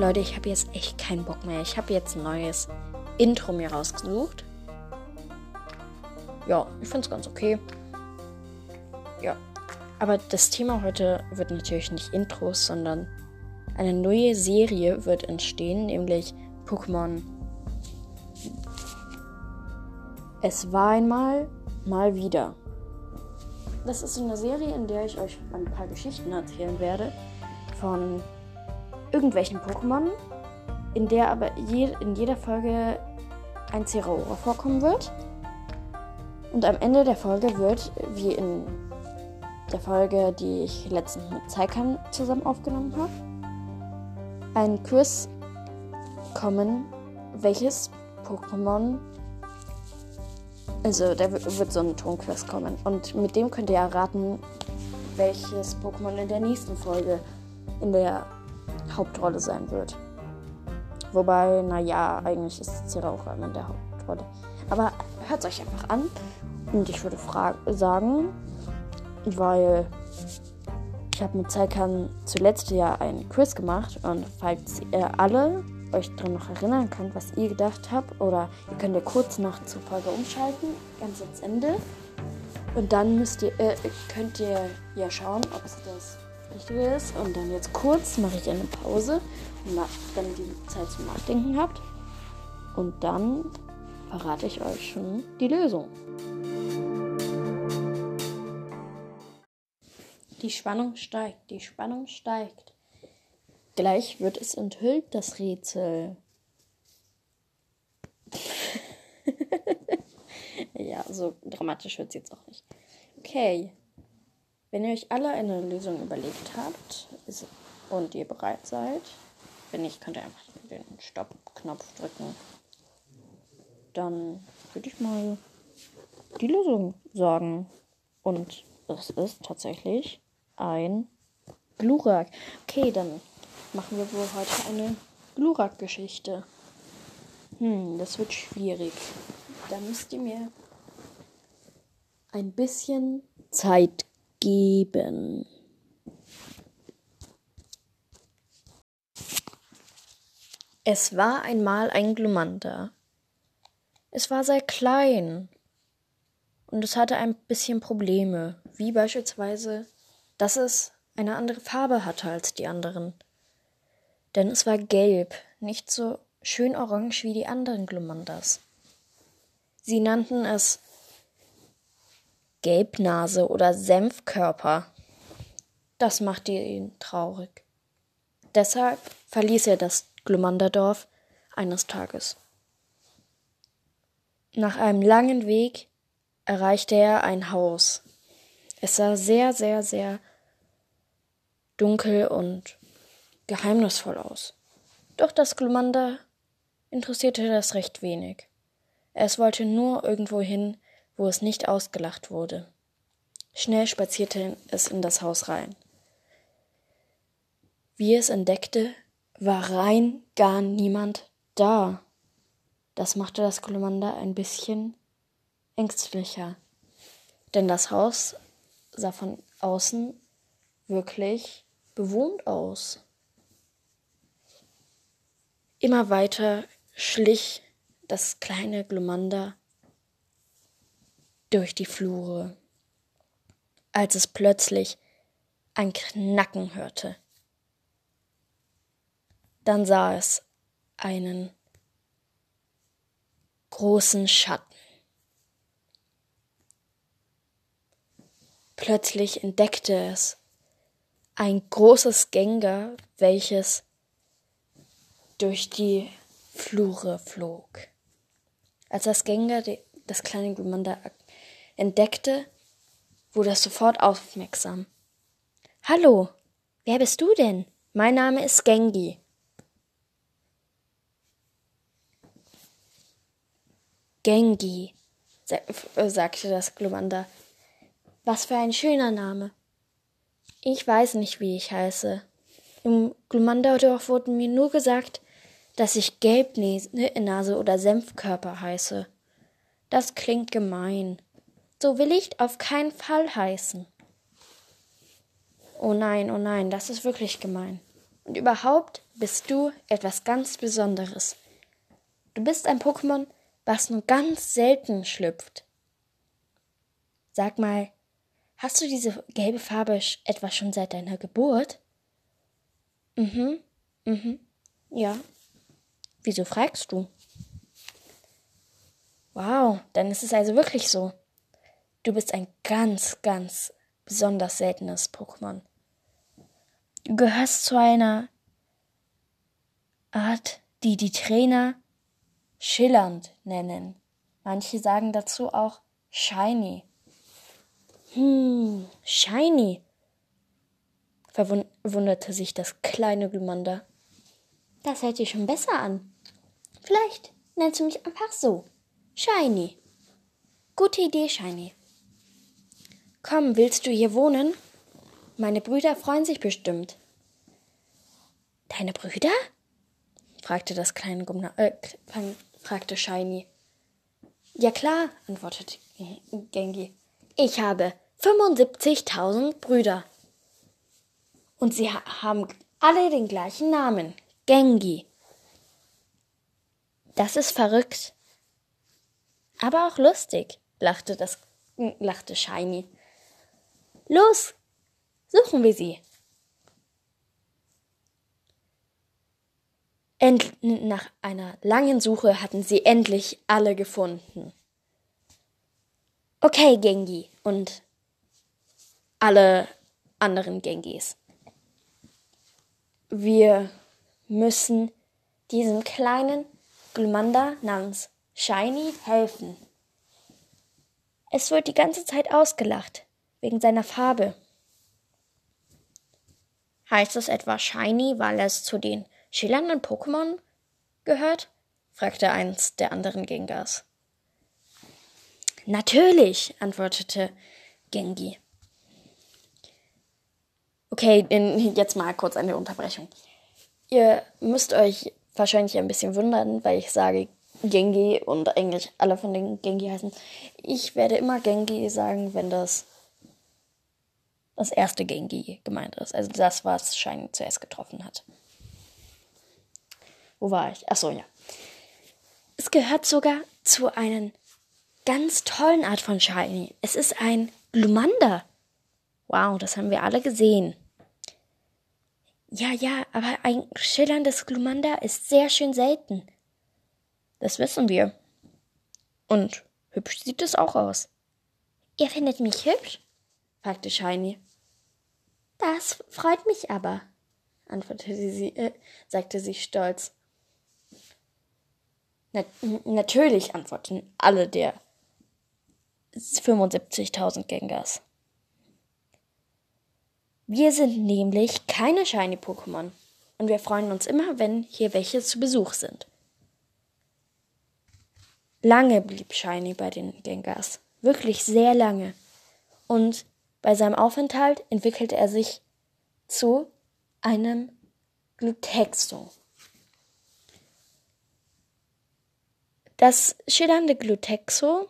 Leute, ich habe jetzt echt keinen Bock mehr. Ich habe jetzt ein neues Intro mir rausgesucht. Ja, ich finde es ganz okay. Ja. Aber das Thema heute wird natürlich nicht Intros, sondern eine neue Serie wird entstehen, nämlich Pokémon. Es war einmal, mal wieder. Das ist eine Serie, in der ich euch ein paar Geschichten erzählen werde von irgendwelchen Pokémon, in der aber je, in jeder Folge ein Zeraora vorkommen wird. Und am Ende der Folge wird, wie in der Folge, die ich letztens mit Zeikan zusammen aufgenommen habe, ein Quiz kommen, welches Pokémon. Also, da wird so ein Tonquiz kommen. Und mit dem könnt ihr erraten, welches Pokémon in der nächsten Folge in der Hauptrolle sein wird. Wobei, naja, eigentlich ist Zeraora in der Hauptrolle. Aber hört es euch einfach an. Und ich würde sagen, weil ich habe mit Zeikan zuletzt ja einen Quiz gemacht und falls ihr alle euch daran noch erinnern könnt, was ihr gedacht habt, oder ihr könnt ja kurz nach zur Folge umschalten, ganz ans Ende. Und dann müsst ihr, äh, könnt ihr ja schauen, ob es das Richtige ist. Und dann jetzt kurz mache ich eine Pause, damit ihr Zeit zum Nachdenken habt. Und dann verrate ich euch schon die Lösung. Die Spannung steigt, die Spannung steigt. Gleich wird es enthüllt, das Rätsel. ja, so dramatisch wird es jetzt auch nicht. Okay. Wenn ihr euch alle eine Lösung überlegt habt ist, und ihr bereit seid, wenn nicht, könnt ihr einfach den Stopp-Knopf drücken. Dann würde ich mal die Lösung sagen. Und es ist tatsächlich ein Glurak. Okay, dann machen wir wohl heute eine Glurak-Geschichte. Hm, das wird schwierig. Da müsst ihr mir ein bisschen Zeit geben. Es war einmal ein Glumanda. Es war sehr klein und es hatte ein bisschen Probleme, wie beispielsweise dass es eine andere Farbe hatte als die anderen. Denn es war gelb, nicht so schön orange wie die anderen Glumandas. Sie nannten es Gelbnase oder Senfkörper. Das machte ihn traurig. Deshalb verließ er das Glumanderdorf eines Tages. Nach einem langen Weg erreichte er ein Haus. Es sah sehr, sehr, sehr dunkel und geheimnisvoll aus. Doch das Glumanda interessierte das recht wenig. Es wollte nur irgendwo hin, wo es nicht ausgelacht wurde. Schnell spazierte es in das Haus rein. Wie es entdeckte, war rein gar niemand da. Das machte das Glumanda ein bisschen ängstlicher, denn das Haus sah von außen wirklich bewohnt aus. Immer weiter schlich das kleine Glumanda durch die Flure, als es plötzlich ein Knacken hörte. Dann sah es einen großen Schatten. Plötzlich entdeckte es ein großes Gengar, welches durch die Flure flog. Als das Gengar das kleine Glumanda entdeckte, wurde sofort aufmerksam. Hallo, wer bist du denn? Mein Name ist Gengi. Gengi, sagte das Glumanda. Was für ein schöner Name. Ich weiß nicht, wie ich heiße. Im Glumanderdorf wurde mir nur gesagt, dass ich Gelbnase oder Senfkörper heiße. Das klingt gemein. So will ich auf keinen Fall heißen. Oh nein, oh nein, das ist wirklich gemein. Und überhaupt bist du etwas ganz Besonderes. Du bist ein Pokémon, was nur ganz selten schlüpft. Sag mal, hast du diese gelbe Farbe etwa schon seit deiner Geburt? Mhm, mhm, ja. Wieso fragst du? Wow, dann ist es also wirklich so. Du bist ein ganz, ganz besonders seltenes Pokémon. Du gehörst zu einer Art, die die Trainer schillernd nennen. Manche sagen dazu auch shiny. Hm, shiny, verwunderte sich das kleine Glumanda. Das hört sich schon besser an. Vielleicht nennst du mich einfach so. Shiny. Gute Idee, Shiny. Komm, willst du hier wohnen? Meine Brüder freuen sich bestimmt. Deine Brüder? fragte das kleine Gumna äh, fragte Shiny. Ja klar, antwortete Gengi. Ich habe 75.000 Brüder. Und sie ha haben alle den gleichen Namen. Gengi. Das ist verrückt. Aber auch lustig, lachte das, lachte Shiny. Los, suchen wir sie. End nach einer langen Suche hatten sie endlich alle gefunden. Okay, Gengi und alle anderen Gengis. Wir müssen diesem kleinen Glumanda namens Shiny helfen. Es wird die ganze Zeit ausgelacht, wegen seiner Farbe. Heißt es etwa Shiny, weil es zu den schillernden Pokémon gehört? fragte eins der anderen Gengars. Natürlich, antwortete Gengi. Okay, jetzt mal kurz eine Unterbrechung. Ihr müsst euch wahrscheinlich ein bisschen wundern, weil ich sage Gengi und eigentlich alle von den Gengi heißen. Ich werde immer Gengi sagen, wenn das das erste Gengi gemeint ist. Also das, was Shiny zuerst getroffen hat. Wo war ich? Achso, ja. Es gehört sogar zu einer ganz tollen Art von Shiny. Es ist ein Glumanda. Wow, das haben wir alle gesehen. Ja, ja, aber ein schillerndes Glumanda ist sehr schön selten. Das wissen wir. Und hübsch sieht es auch aus. Ihr findet mich hübsch? fragte Shiny. Das freut mich aber, antwortete sie, äh, sagte sie stolz. Na, natürlich antworten alle der 75.000 Gengars. Wir sind nämlich keine Shiny-Pokémon und wir freuen uns immer, wenn hier welche zu Besuch sind. Lange blieb Shiny bei den Gengars, wirklich sehr lange. Und bei seinem Aufenthalt entwickelte er sich zu einem Glutexo. Das schillernde Glutexo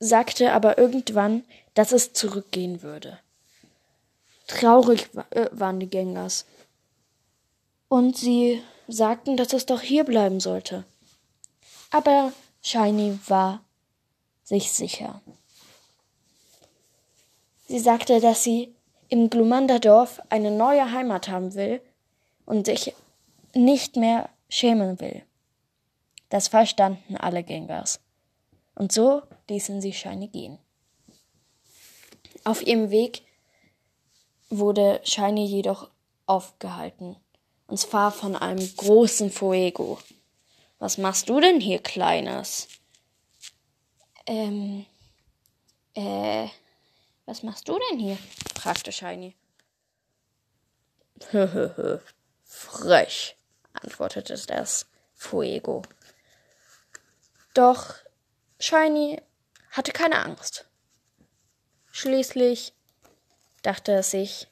sagte aber irgendwann, dass es zurückgehen würde. Traurig äh, waren die Gängers. Und sie sagten, dass es doch hier bleiben sollte. Aber Shiny war sich sicher. Sie sagte, dass sie im Glumanda-Dorf eine neue Heimat haben will und sich nicht mehr schämen will. Das verstanden alle Gengars. Und so ließen sie Shiny gehen. Auf ihrem Weg wurde Shiny jedoch aufgehalten. Und zwar von einem großen Fuego. Was machst du denn hier, Kleines? Ähm, äh, was machst du denn hier? fragte Shiny. Frech, antwortete das Fuego. Doch Shiny hatte keine Angst. Schließlich dachte er sich,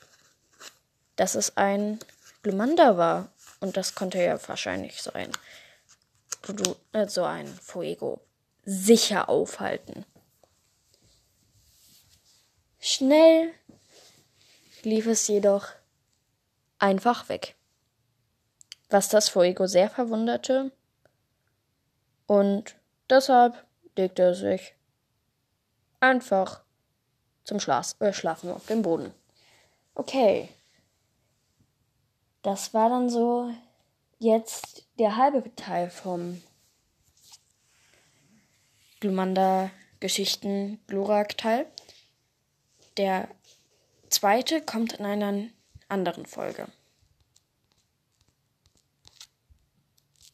dass es ein Glumanda war. Und das konnte ja wahrscheinlich so ein, äh, so ein Fuego sicher aufhalten. Schnell lief es jedoch einfach weg. was das Fuego sehr verwunderte. Und deshalb legte er sich einfach zum Schlaf äh, Schlafen auf den Boden. Okay. Das war dann so jetzt der halbe Teil vom Glumanda Geschichten Glurak Teil. Der zweite kommt in einer anderen Folge.